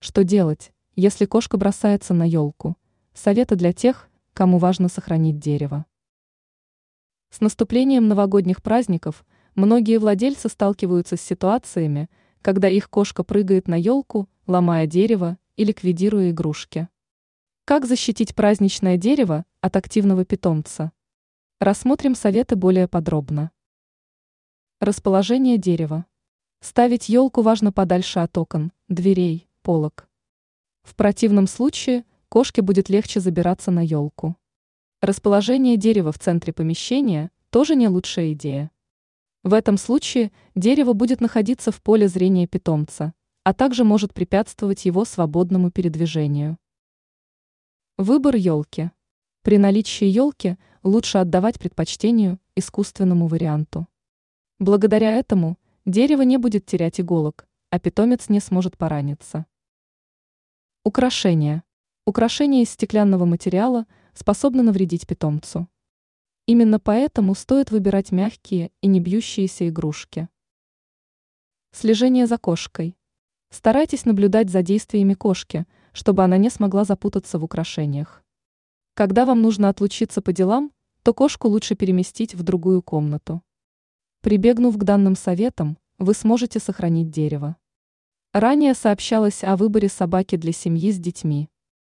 Что делать, если кошка бросается на елку? Советы для тех, кому важно сохранить дерево. С наступлением новогодних праздников многие владельцы сталкиваются с ситуациями, когда их кошка прыгает на елку, ломая дерево и ликвидируя игрушки. Как защитить праздничное дерево от активного питомца? Рассмотрим советы более подробно. Расположение дерева. Ставить елку важно подальше от окон, дверей, полок. В противном случае кошке будет легче забираться на елку. Расположение дерева в центре помещения тоже не лучшая идея. В этом случае дерево будет находиться в поле зрения питомца, а также может препятствовать его свободному передвижению. Выбор елки. При наличии елки лучше отдавать предпочтению искусственному варианту. Благодаря этому дерево не будет терять иголок, а питомец не сможет пораниться. Украшения. Украшения из стеклянного материала способны навредить питомцу. Именно поэтому стоит выбирать мягкие и не бьющиеся игрушки. Слежение за кошкой. Старайтесь наблюдать за действиями кошки, чтобы она не смогла запутаться в украшениях. Когда вам нужно отлучиться по делам, то кошку лучше переместить в другую комнату. Прибегнув к данным советам, вы сможете сохранить дерево. Ранее сообщалось о выборе собаки для семьи с детьми.